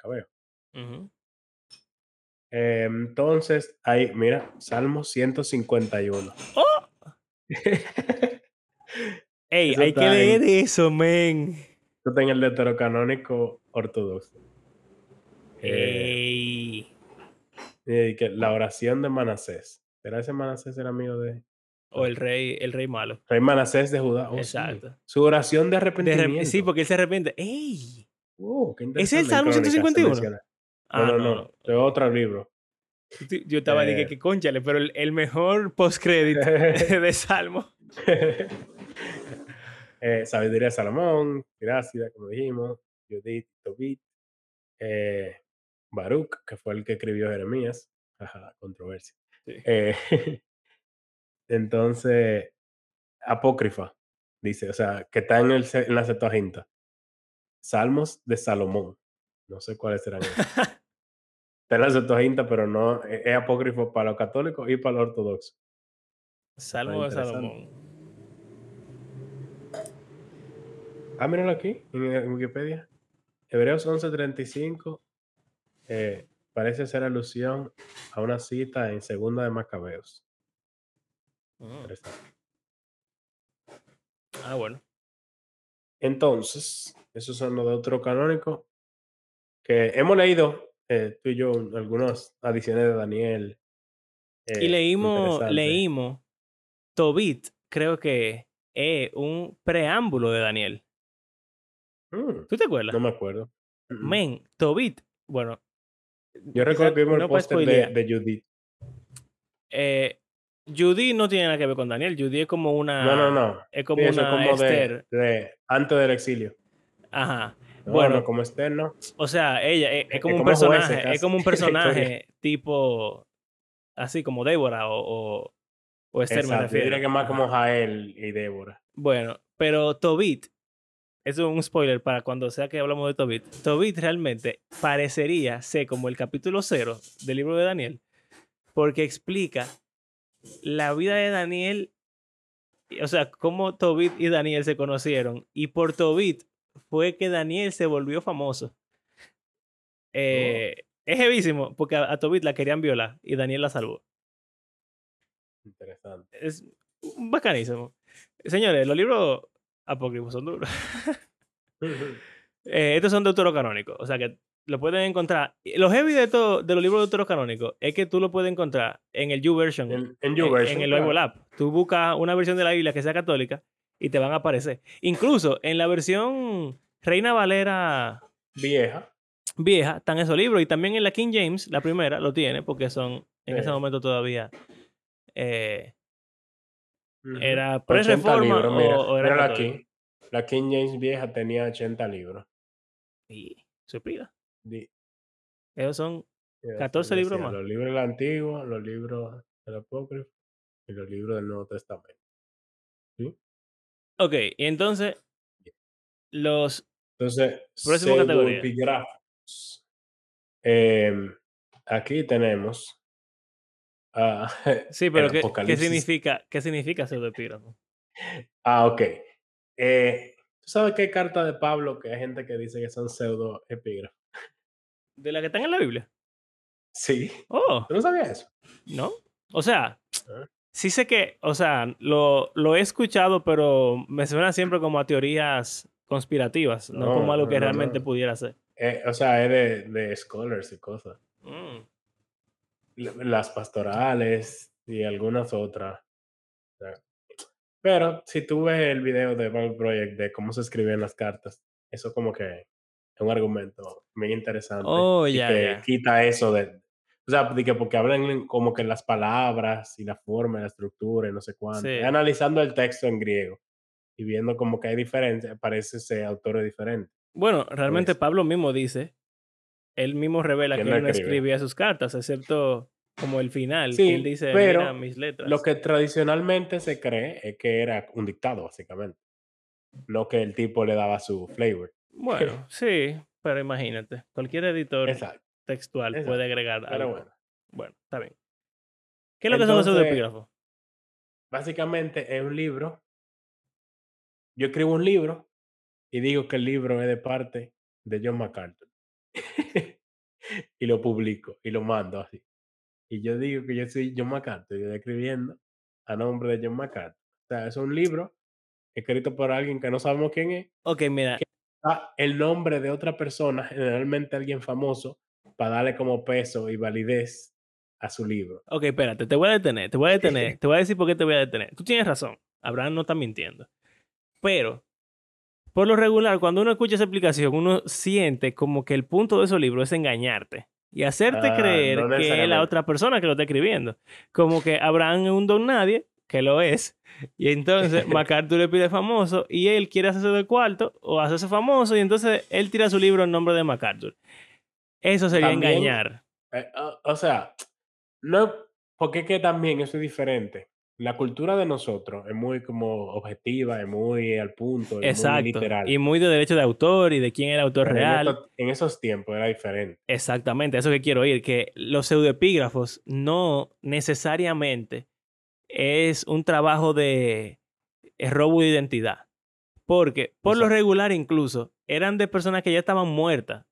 Eh, entonces, ahí, mira, Salmo 151. ¡Oh! Ey, hay que está en- leer eso, men. Esto está en el deuterocanónico ortodoxo. Eh, Que la oración de Manasés. ¿Será ese Manasés el amigo de O el rey, el rey malo. Rey Manasés de Judá? Oh, sí. Exacto. Su oración de De rep- arrepentimiento. sí, porque él se arrepiente. ¡Ey! Oh, qué ¿Ese es el Salmo Crónicas se 151? menciona. Ah, no, no, no, De otro libro. Yo- estaba diciendo Eh. que conchale, pero el, el mejor postcrédito de Salmo. eh, sabiduría de Salomón, Grácida, como dijimos, Judith, Tobit, eh, Baruch, que fue el que escribió Jeremías. Ajá, controversia. Sí. Eh, entonces, apócrifa, dice, o sea, que está en, el, en la Septuaginta. Salmos de Salomón. No sé cuáles serán. Está en la Septuaginta, pero no, es, es apócrifo para los católicos y para los ortodoxos. Salmo de. Salomón. Ah, míralo aquí, en, en Wikipedia. Hebreos 11:35 eh, parece hacer alusión a una cita en Segunda de Macabeos. Mm. Ah, bueno. Entonces, esos son los deuterocanónicos que hemos leído, eh, tú y yo, algunas adiciones de Daniel. y eh, leímos, leímos Tobit, creo que es un preámbulo de Daniel. Mm, ¿Tú te acuerdas? no me acuerdo. Mm. Men, Tobit, bueno. Yo recuerdo que vimos no el póster de, de Judith. Eh, Judy no tiene nada que ver con Daniel. Judy es como una. No, no, no. Es como Sí, una como Esther. de antes del exilio. Ajá. No, Bueno, no, como Esther, no. O sea, ella es, es Es como un como personaje, es como un personaje tipo así como Débora o, o, o Esther me Exacto, yo refiero. diría que más Ajá. como Jael y Débora. Bueno, pero Tobit, eso es un spoiler para cuando sea que hablamos de Tobit. Tobit realmente parecería ser como el capítulo cero del libro de Daniel, porque explica la vida de Daniel, o sea, cómo Tobit y Daniel se conocieron, y por Tobit fue que Daniel se volvió famoso. Eh, Es heavísimo, porque a, a Tobit la querían violar y Daniel la salvó. Interesante. Es bacanísimo. Señores, los libros apócrifos son duros. Eh, estos son deuterocanónicos, o sea que lo pueden encontrar. Lo heavy de, esto- de los libros deuterocanónicos es que tú lo puedes encontrar en el YouVersion, En, en en, YouVersion, en el claro. Bible App. Tú buscas una versión de la Biblia que sea católica y te van a aparecer. Incluso en la versión Reina Valera Vieja. vieja están esos libros y también en la King James, la primera, lo tiene porque son en ese momento todavía eh, Ujú. era 80 pre-reforma mira, o, o era mírala católica. aquí. La King James vieja tenía 80 libros. Y supida. Di- Esos son mira, 14 decía, libros más. Los libros del Antiguo, los libros del Apócrifo y los libros del Nuevo Testamento. ¿Sí? Ok, y entonces los Entonces, Próxima categoría. pseudoepígrafos. Em, aquí tenemos ah, sí, pero ¿qué, ¿qué significa qué significa pseudoepígrafo? Ah, ok. Eh, ¿Tú sabes qué carta de Pablo que hay gente que dice que son pseudo epígrafos? ¿De la que están en la Biblia? Sí. Oh, ¿Tú no sabías eso? ¿no? O sea, Ah. sí sé que, o sea, lo, lo he escuchado, pero me suena siempre como a teorías conspirativas, no, No, como algo que no, realmente no. pudiera ser. Eh, o sea, es de, de scholars y cosas. Mm. Las pastorales y algunas otras. Pero si tú ves el video de Bible Project de cómo se escriben las cartas, eso como que es un argumento muy interesante. Oh, y ya, que ya. quita eso de... O sea, de que porque hablan como que las palabras y la forma, y la estructura y no sé cuánto. Sí. Y analizando el texto en griego y viendo como que hay diferencias, parece ser autores diferentes. Bueno, realmente Pues- Pablo mismo dice, él mismo revela Que él no escribe. escribía sus cartas, excepto como el final, que él Sí, dice: "Mira pero mis lo letras". que tradicionalmente se cree es que era un dictado, básicamente, no que el tipo le daba su flavor. Bueno, sí, pero imagínate, cualquier editor Exacto, textual puede agregar pero algo. bueno. Bueno, está bien. ¿Qué es lo que son los pseudoepígrafos? básicamente es un libro yo escribo un libro y digo que el libro es de parte de John MacArthur. Y lo publico y lo mando así. Y yo digo que yo soy John MacArthur, y estoy escribiendo a nombre de John MacArthur. O sea, es un libro escrito por alguien que no sabemos quién es, Okey, mira, da el nombre de otra persona, generalmente alguien famoso, para darle como peso y validez a su libro. okey, espérate, te voy a detener, te voy a detener, te voy a decir por qué te voy a detener. Tú tienes razón, Abraham no está mintiendo. Pero, por lo regular, cuando uno escucha esa explicación, uno siente como que el punto de esos libros es engañarte y hacerte Ah, creer no que es la otra persona que lo está escribiendo. Como que Abraham es un don nadie, que lo es, y entonces MacArthur le pide famoso y él quiere hacerse de cuarto o hacerse famoso y entonces él tira su libro en nombre de MacArthur. Eso sería También engañar. Eh, o o sea, no porque es que también eso es diferente. La cultura de nosotros es muy como objetiva, es muy al punto, es muy literal. Y muy de derecho de autor y de quién era el autor Pero en real. en esos tiempos era diferente. Exactamente, eso que quiero oír, que los pseudoepígrafos no necesariamente es un trabajo de robo de identidad. Porque por lo regular incluso eran de personas que ya estaban muertas.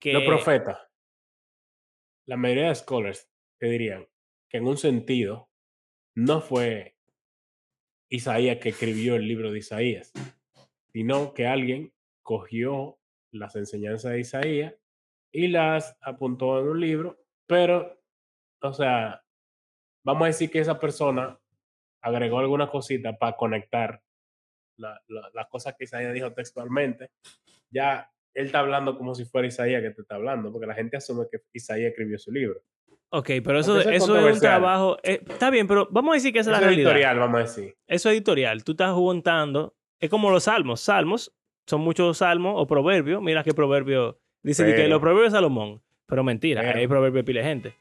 Que, Los profetas, la mayoría de scholars te dirían que en un sentido no fue Isaías que escribió el libro de Isaías, sino que alguien cogió las enseñanzas de Isaías y las apuntó en un libro, pero, o sea, vamos a decir que esa persona agregó alguna cosita para conectar la- la- las cosas que Isaías dijo textualmente. Ya él está hablando como si fuera Isaías que te está hablando, porque la gente asume que Isaías escribió su libro. Ok, pero eso, eso es eso es un trabajo. eh, está bien, pero vamos a decir que esa es Eso la es realidad. editorial, vamos a decir. Eso es editorial. Tú estás juntando. Es como los salmos. Salmos son muchos salmos o proverbios. Mira qué proverbio. Dice que Pero- los proverbios de Salomón. Pero mentira, Pero- hay proverbios de gente.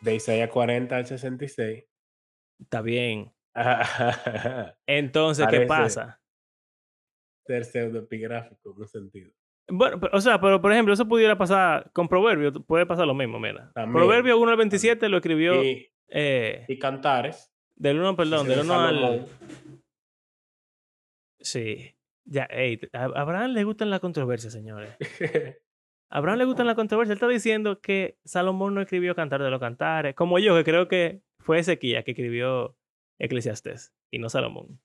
De Isaías 40 al 66. Está bien. Entonces, ¿qué pasa? Ser pseudoepigráfico en un sentido. Bueno, o sea, pero por ejemplo, eso pudiera pasar con proverbios. Puede pasar lo mismo, mira. También, Proverbio 1 al 27 lo escribió Y, eh, y cantares. del 1, perdón, del de 1 al. Sí. Ya, a Abraham le gustan las controversias, señores. A Abraham le gustan las controversias. Él está diciendo que Salomón no escribió Cantar de los Cantares. Como yo, que creo que fue Ezequiel que escribió Eclesiastés y no Salomón.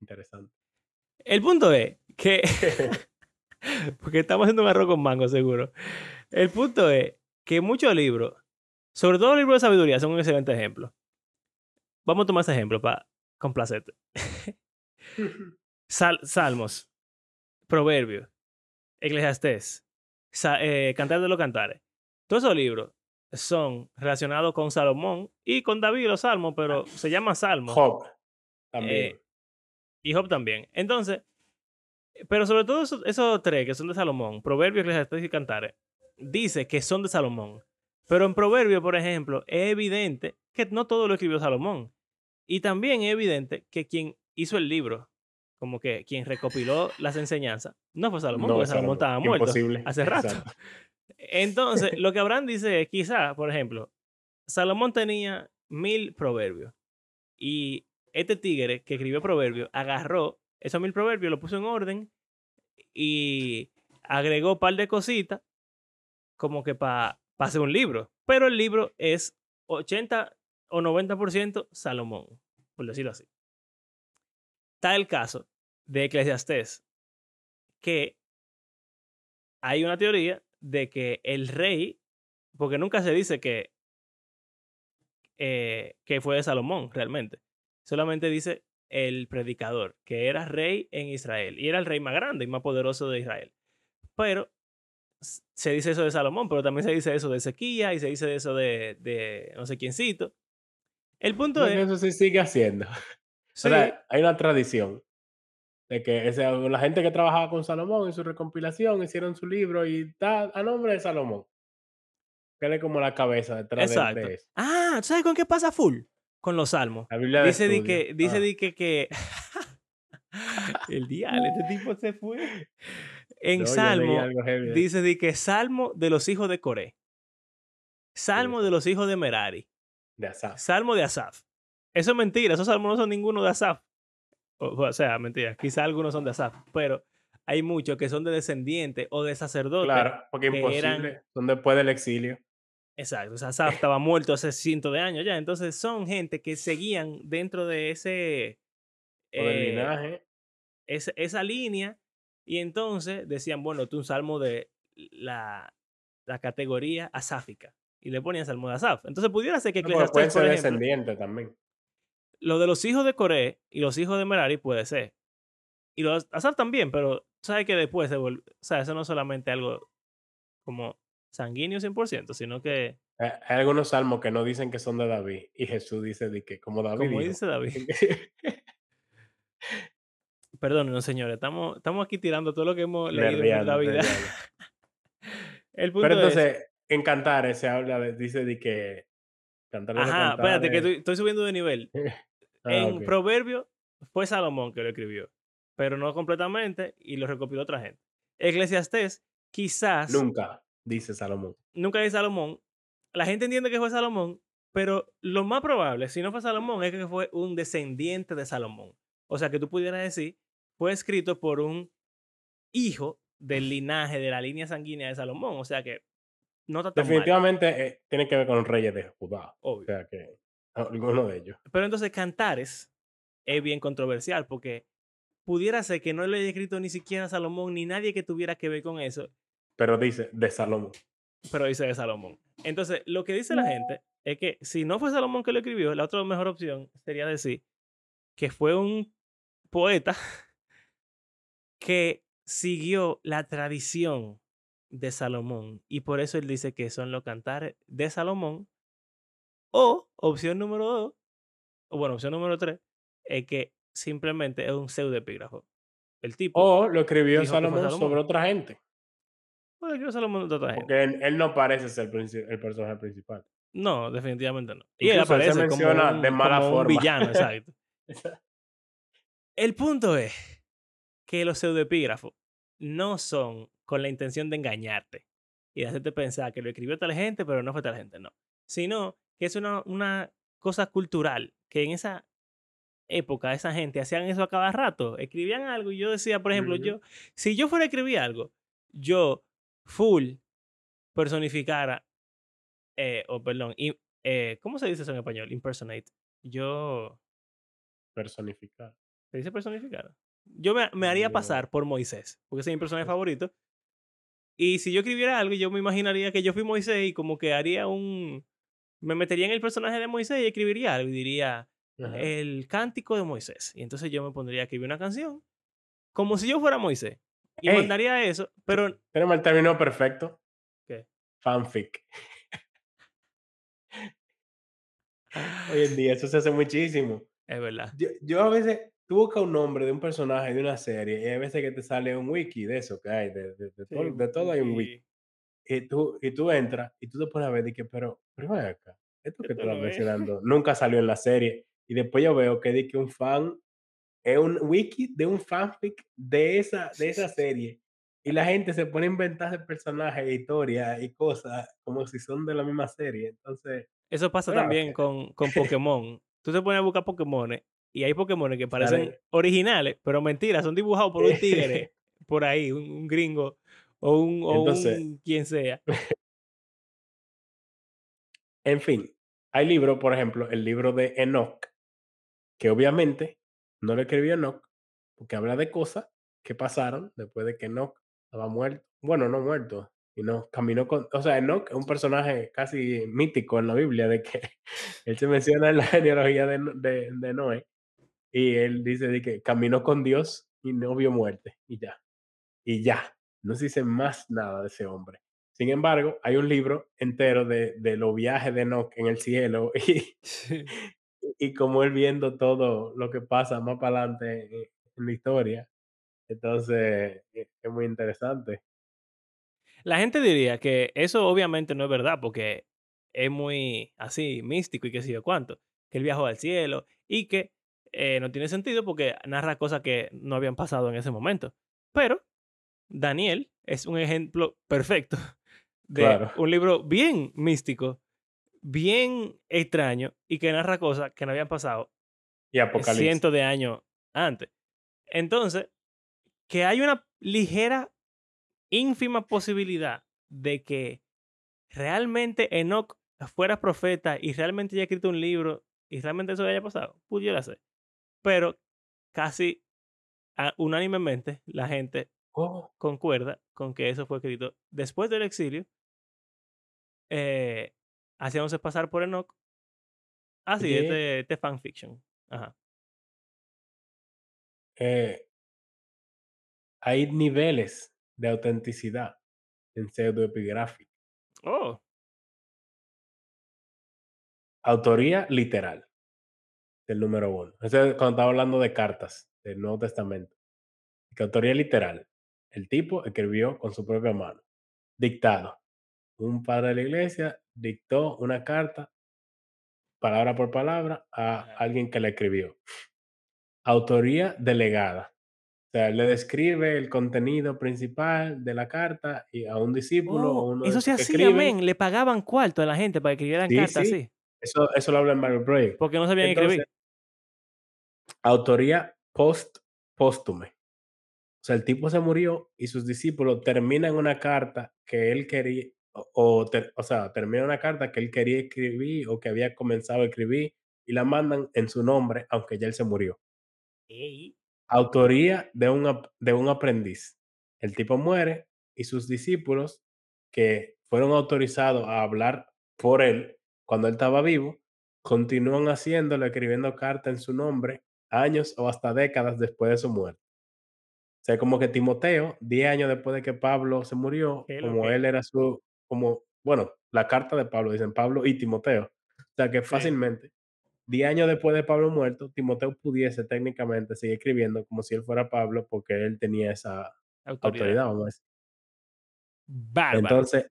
Interesante. El punto es que. porque estamos haciendo un arroz con mango, seguro. El punto es que muchos libros, sobre todo los libros de sabiduría, son un excelente ejemplo. Vamos a tomar ese ejemplo para complacerte. Sal- Salmos, Proverbios, Eclesiastés, eh, Cantar de los Cantares. Todos esos libros son relacionados con Salomón y con David los Salmos, pero se llaman Salmos. Job. También. Eh, y Job también. Entonces, pero sobre todo esos, esos tres que son de Salomón, Proverbios, Eclesiastés y Cantares, dice que son de Salomón. Pero en Proverbios, por ejemplo, es evidente que no todo lo escribió Salomón. Y también es evidente que quien hizo el libro, como que quien recopiló las enseñanzas, no fue Salomón, No porque Salomón Salomón. estaba muerto Imposible. hace rato. Exacto. Entonces, lo que Abraham dice es, quizá, por ejemplo, Salomón tenía mil proverbios y este tigre que escribió proverbios agarró esos mil proverbios, lo puso en orden y agregó un par de cositas como que para hacer un libro. Pero el libro es 80 o 90% Salomón, por decirlo así. Está el caso de Eclesiastés, que hay una teoría de que el rey, porque nunca se dice que, eh, que fue de Salomón realmente, solamente dice el predicador, que era rey en Israel y era el rey más grande y más poderoso de Israel. Pero se dice eso de Salomón, pero también se dice eso de Ezequiel y se dice eso de, de no sé quiéncito. El punto es, eso se sigue haciendo. sí, O sea, hay una tradición de que ese- la gente que trabajaba con Salomón en su recompilación hicieron su libro y está a nombre de Salomón. que es como la cabeza detrás de Exacto. de eso. Ah, ¿tú sabes con qué pasa full? Con los salmos. La Biblia de Dice di que, dice Ah. di que, que el diablo, este tipo se fue. En No, Salmo, de- dice di que Salmo de los hijos de Coré. Salmo de los hijos de Merari. de Asaf. Salmo de Asaf. Eso es mentira, esos salmos no son ninguno de Asaf. O, o sea, mentira, quizá algunos son de Asaf, pero hay muchos que son de descendientes o de sacerdotes. Claro, porque que imposible. eran- Son después del exilio. Exacto, o sea, estaba muerto hace cientos de años ya, entonces son gente que seguían dentro de ese... Eh, linaje. esa, esa línea y entonces decían, bueno, tú un salmo de la, la categoría asáfica y le ponían salmo de Asaf. Entonces pudiera ser que No, pueden Eclesiastés, por ser ejemplo, también. lo de los hijos de Coré y los hijos de Merari puede ser. Y los Asaf también, pero sabes que después se vuelve, o sea, eso no es solamente algo como sanguíneo 100%, sino que, Hay hay algunos salmos que no dicen que son de David. Y Jesús dice de que, como David como dijo. dice David, perdónenos señores, estamos, estamos aquí tirando todo lo que hemos leído en Nerviando, vida. El punto Pero es, entonces, en Cantares se habla de, dice de que cantar los de ajá, espérate, que Cantares- estoy, estoy subiendo de nivel. Ah, en ok. Proverbio fue Salomón que lo escribió, pero no completamente y lo recopiló otra gente. Eclesiastés, quizás, Nunca, dice Salomón. nunca es Salomón. La gente entiende que fue Salomón, pero lo más probable, si no fue Salomón, es que fue un descendiente de Salomón. O sea, que tú pudieras decir, fue escrito por un hijo del linaje, de la línea sanguínea de Salomón. O sea que no está tan mal, Definitivamente eh, tiene que ver con los reyes de Judá. O obvio. sea que alguno de ellos. Pero entonces Cantares es bien controversial porque pudiera ser que no lo haya escrito ni siquiera Salomón ni nadie que tuviera que ver con eso, Pero dice de Salomón. pero dice de Salomón. Entonces, lo que dice la gente es que si no fue Salomón que lo escribió, la otra mejor opción sería decir que fue un poeta que siguió la tradición de Salomón y por eso él dice que son los cantares de Salomón. O opción número dos, o bueno, opción número tres, es que simplemente es un pseudoepígrafo. El tipo O lo escribió Salomón, Salomón. sobre otra gente. Escribir Salomón de otra gente. Porque él, él no parece ser el, personaje principal. No, definitivamente no. Y él Incluso él aparece como un, de mala como un forma. villano, exacto. El punto es que los pseudoepígrafos no son con la intención de engañarte y de hacerte pensar que lo escribió tal gente, pero no fue tal gente, no. Sino que es una, una cosa cultural, que en esa época esa gente hacían eso a cada rato, escribían algo y yo decía, por ejemplo, yo, si yo fuera a escribir algo, yo full personificara, eh, o perdón, im- eh, ¿cómo se dice eso en español? Impersonate. Yo, Personificar. ¿se dice personificar? Yo me, me haría No. pasar por Moisés, porque ese es mi personaje favorito. Y si yo escribiera algo, yo me imaginaría que yo fui Moisés y como que haría un... Me metería en el personaje de Moisés y escribiría algo y diría, Ajá. el cántico de Moisés. Y entonces yo me pondría a escribir una canción como si yo fuera Moisés. Y Ey. mandaría eso, pero Tenemos el término perfecto. ¿Qué? Fanfic. Hoy en día eso se hace muchísimo. es verdad. Yo, yo a veces, tú buscas un nombre de un personaje de una serie y hay veces que te sale un wiki de eso que hay, de, de, de todo, de todo hay un wiki. Y tú, y tú entras y tú te pones a ver y que, pero, pero acá, esto que tú estás mencionando nunca salió en la serie. Y después yo veo que di que un fan es un wiki de un fanfic de esa, de esa serie. Y la gente se pone a inventarse personajes, historias y cosas como si son de la misma serie. Entonces, Eso pasa Bueno, también que- con, con Pokémon. Tú te pones a buscar Pokémon y hay Pokémon que parecen originales, pero mentiras, son dibujados por un tigre por ahí, un, un gringo o un, o Entonces- un quien sea. En fin, hay libros, por ejemplo, el libro de Enoch, que obviamente no lo escribió Enoch, porque habla de cosas que pasaron después de que Enoch estaba muerto. Bueno, no muerto, sino caminó con. O sea, Enoch es un personaje casi mítico en la Biblia, de que él se menciona en la genealogía de, No- de, de Noé, y él dice de que caminó con Dios y no vio muerte, y ya. Y ya. No se dice más nada de ese hombre. Sin embargo, hay un libro entero de, de los viajes de Enoch en el cielo y, y como él viendo todo lo que pasa más para adelante en, en la historia. Entonces, e- es muy interesante. La gente diría que eso obviamente no es verdad, porque es muy así, místico y qué sé yo cuánto, que él viajó al cielo y que eh, no tiene sentido porque narra cosas que no habían pasado en ese momento. Pero Daniel es un ejemplo perfecto de Claro. un libro bien místico, bien extraño y que narra cosas que no habían pasado Y Apocalipsis. cientos de años antes. Entonces, que hay una ligera, ínfima posibilidad de que realmente Enoch fuera profeta y realmente haya escrito un libro y realmente eso haya pasado, pudiera ser. Pero casi unánimemente la gente Oh, concuerda con que eso fue escrito después del exilio, eh, haciéndose pasar por Enoch. Así, oye, este, este fanfiction. Ajá. eh, hay niveles de autenticidad en pseudoepigráfico. Oh, Autoría literal, del número uno. Eso es cuando estaba hablando de cartas del Nuevo Testamento. Que autoría literal. El tipo escribió con su propia mano. Dictado. Un padre de la iglesia dictó una carta, palabra por palabra, a alguien que la escribió. Autoría delegada. O sea, le describe el contenido principal de la carta y a un discípulo o oh, uno de eso se hacía, men. Le pagaban cuarto a la gente para que escribieran Sí, cartas sí. así. Eso, eso lo habla en Bible Project. Porque no sabían Entonces, escribir. autoría post póstume. O sea, el tipo se murió y sus discípulos terminan una carta que él quería, o, o, ter- o sea, terminan una carta que él quería escribir o que había comenzado a escribir y la mandan en su nombre, aunque ya él se murió. Ey, Autoría de un, de un aprendiz. El tipo muere y sus discípulos, que fueron autorizados a hablar por él cuando él estaba vivo, continúan haciéndolo, escribiendo cartas en su nombre años o hasta décadas después de su muerte. O sea, como que Timoteo, 10 años después de que Pablo se murió, ¿Qué es lo como él era su, como, bueno, la carta de Pablo, dicen Pablo y Timoteo. O sea, que fácilmente 10 años después de Pablo muerto, Timoteo pudiese técnicamente seguir escribiendo como si él fuera Pablo, porque él tenía esa autoridad. autoridad, vamos a decir. Bárbaro. Entonces,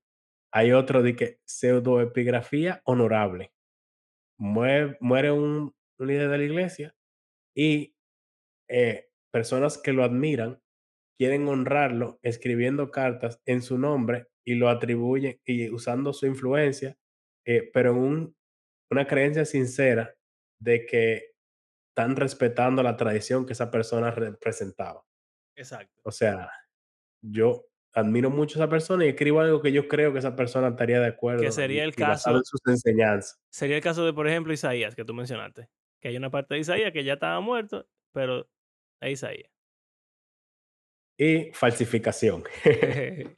hay otro de que pseudoepigrafía honorable. Muere, muere un, un líder de la iglesia y eh, personas que lo admiran quieren honrarlo escribiendo cartas en su nombre y lo atribuyen y usando su influencia, eh, pero en un- una creencia sincera de que están respetando la tradición que esa persona representaba. Exacto. O sea, yo admiro mucho a esa persona y escribo algo que yo creo que esa persona estaría de Que acuerdo sería y, el y basado en caso, sus enseñanzas. sería el caso de, por ejemplo, Isaías, que tú mencionaste. Que hay una parte de Isaías que ya estaba muerto, pero es Isaías. Y falsificación.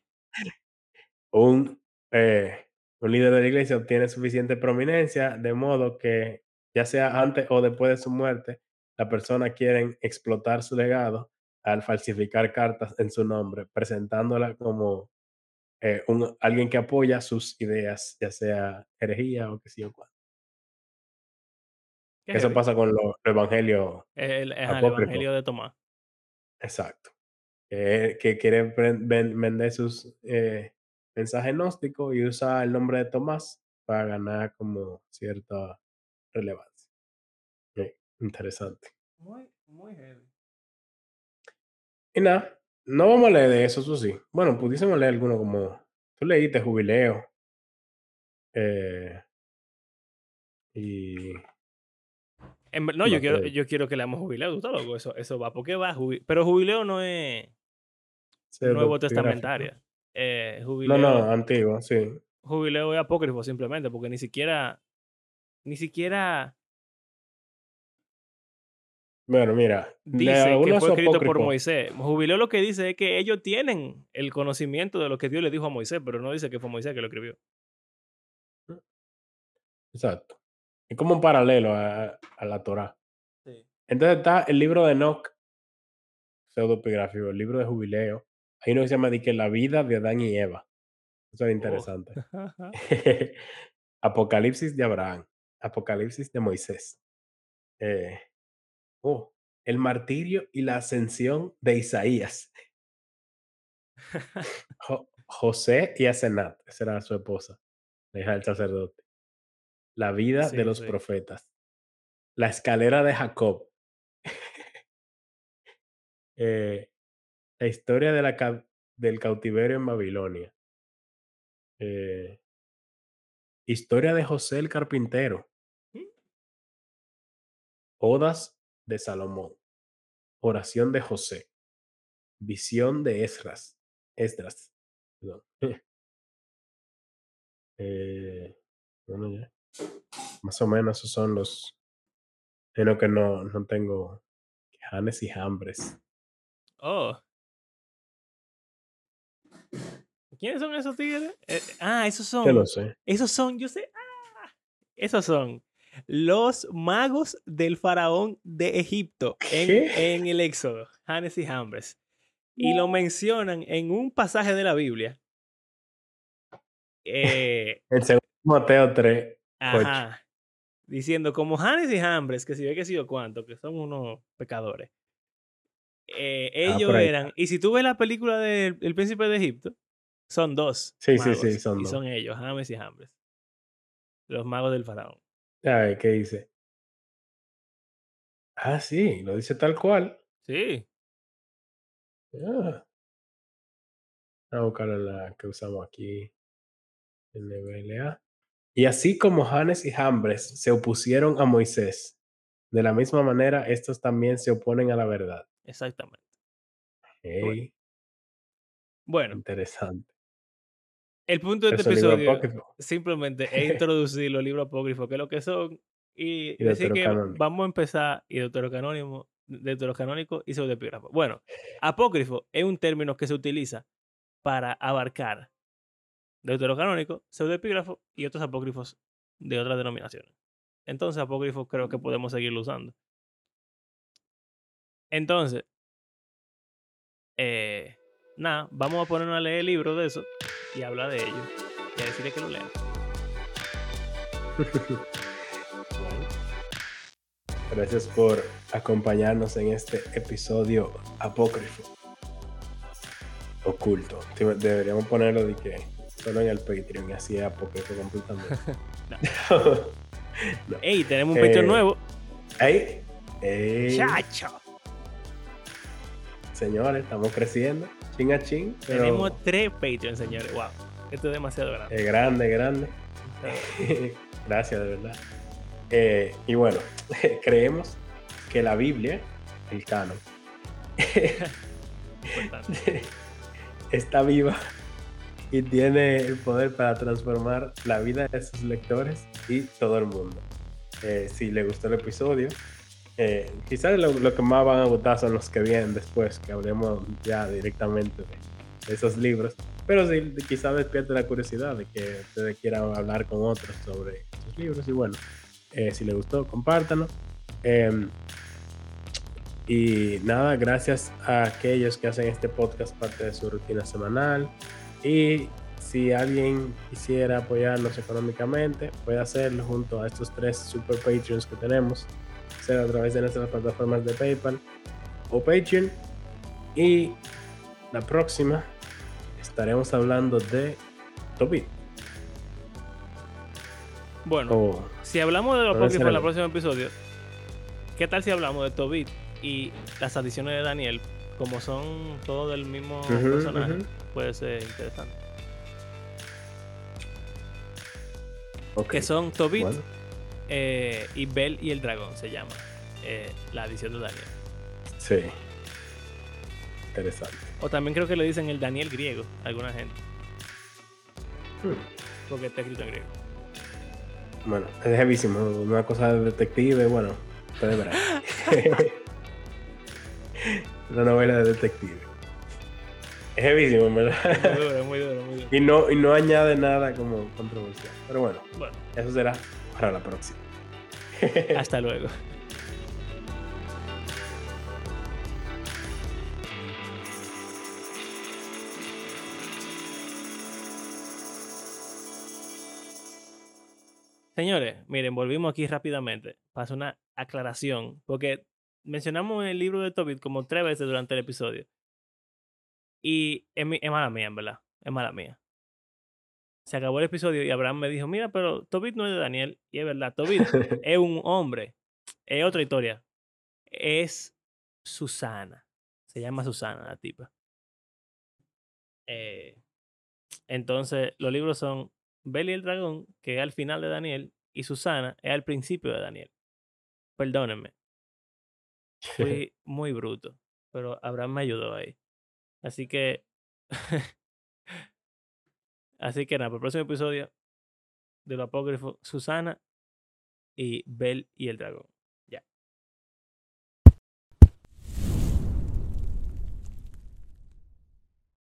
un, eh, un líder de la iglesia obtiene suficiente prominencia de modo que ya sea antes o después de su muerte, la persona quiere explotar su legado al falsificar cartas en su nombre, presentándola como eh, un, alguien que apoya sus ideas, ya sea herejía o que yo cuál. Qué Eso heavy. pasa con los evangelios El. Evangelio de Tomás. Exacto. Que, que quiere vender sus eh, mensajes gnósticos y usa el nombre de Tomás para ganar como cierta relevancia. Interesante. Muy, muy heavy. Y nada, no vamos a leer de eso, eso sí. Bueno, pudiésemos leer alguno como. Tú leíste Jubileo. eh, y. En no, ¿qué yo quiero, yo quiero que leamos Jubileo, tú estás loco, eso, eso va. ¿Por qué va? Pero Jubileo no es nuevo pseudopigráfico? Testamentario. Eh, No, jubileo, no, antiguo, sí. jubileo es apócrifo simplemente, porque ni siquiera, ni siquiera Bueno, mira, dice que fue escrito por Moisés. Jubileo lo que dice es que ellos tienen el conocimiento de lo que Dios le dijo a Moisés, pero no dice que fue Moisés que lo escribió. Exacto. Es como un paralelo a, a la Torá. Sí. Entonces está el libro de Enoch, pseudopigráfico, el libro de Jubileo. Hay uno que se llama de que la vida de Adán y Eva. Eso es interesante. Apocalipsis de Abraham. Apocalipsis de Moisés. Eh, oh, el martirio y la ascensión de Isaías. Jo- José y Asenat, esa era su esposa, la hija del sacerdote. La vida de los sí. profetas. La escalera de Jacob. Eh, la historia de la ca- del cautiverio en Babilonia. Eh, historia de José el carpintero. Mm. Odas de Salomón. Oración de José. Visión de Esdras. Esdras. perdón. Eh, bueno, ya. Más o menos esos son los. Pero que no, no tengo. Janes y Hambres. Oh. ¿Quiénes son esos tigres? Eh, ah, esos Yo son. no sé. Esos son, yo sé. Ah, esos son los magos del faraón de Egipto en, el Éxodo, Janes y Jambres. Y lo mencionan en un pasaje de la Biblia. Eh, En segundo Mateo 3. ajá. Diciendo, como Janes y Jambres, que si ve que sí o cuánto, que son unos pecadores. Eh, Ah, ellos eran, y si tú ves la película del El Príncipe de Egipto, son dos. Sí, sí, sí, son y dos. son ellos, James y Jambres. Los magos del faraón. A ver, ¿qué dice? Ah, sí, lo dice tal cual. Sí. Ah. Vamos a buscar la que usamos aquí. NBLA. Y así como Janes y Jambres se opusieron a Moisés, de la misma manera estos también se oponen a la verdad. Exactamente. Ey, Bueno, interesante. El punto de este episodio simplemente es introducir los libros apócrifos, que es lo que son, y, Y decir que vamos a empezar y deuterocanónimo, deuterocanónico y pseudepígrafo. Bueno, apócrifo es un término que se utiliza para abarcar deuterocanónico, pseudepígrafo y otros apócrifos de otras denominaciones. Entonces, apócrifo creo que podemos seguirlo usando. Entonces, eh, nada, vamos a ponernos a leer el libro de eso y hablar de ello y a decirle que lo lean. Bueno, Gracias por acompañarnos en este episodio apócrifo. Oculto. Deberíamos ponerlo de que solo en el Patreon y así es apócrifo completamente. No. ¡Ey! Tenemos un Patreon Eh, nuevo. Ey, ey, ¡Chacho! señores, estamos creciendo. A. Pero Tenemos tres Patreons, señores. ¡Wow! Esto es demasiado grande. es grande, grande. Gracias, de verdad. Eh, y bueno, creemos que la Biblia, el canon, está viva y tiene el poder para transformar la vida de sus lectores y todo el mundo. Eh, si le gustó el episodio, eh, quizás lo, lo que más van a gustar son los que vienen después, que hablemos ya directamente de, de esos libros. Pero sí, quizás despierte la curiosidad de que ustedes quieran hablar con otros sobre sus libros. Y bueno, eh, si les gustó, compártanlo. Em, y nada, gracias a aquellos que hacen este podcast parte de su rutina semanal. Y si alguien quisiera apoyarnos económicamente, puede hacerlo junto a estos tres super Patreons que tenemos, a través de nuestras plataformas de PayPal o Patreon. Y la próxima estaremos hablando de Tobit. Bueno, O si hablamos de los ser en el próximo episodio, ¿qué tal si hablamos de Tobit y las adiciones de Daniel? Como son todos del mismo personaje, puede ser interesante. ok, Que son Tobit bueno, eh, y Bel y el dragón, se llama eh, la adición de Daniel. sí. Interesante. O también creo que le dicen el Daniel griego, a alguna gente, Hmm. porque está escrito en griego. Bueno, es heavísimo. Una cosa de detective, bueno, ustedes verán. Una novela de detective. Es heavísimo, en Muy verdad. duro, muy duro, muy duro. Y no, y no añade nada como controversial. Pero bueno, Bueno, eso será para la próxima. hasta luego. Señores, miren, volvimos aquí rápidamente hacer una aclaración, porque mencionamos el libro de Tobit como tres veces durante el episodio. Y es mala mía, en verdad. Es mala mía. Se acabó el episodio y Abraham me dijo, mira, pero Tobit no es de Daniel. Y es verdad, Tobit es un hombre. Es otra historia. Es Susana. Se llama Susana la tipa. Eh, entonces, los libros son Bel y el dragón, que es al final de Daniel, y Susana es al principio de Daniel. Perdónenme. Fui muy bruto, pero Abraham me ayudó ahí. Así que. Así que nada, para el próximo episodio de lo apócrifo, Susana y Bel y el dragón.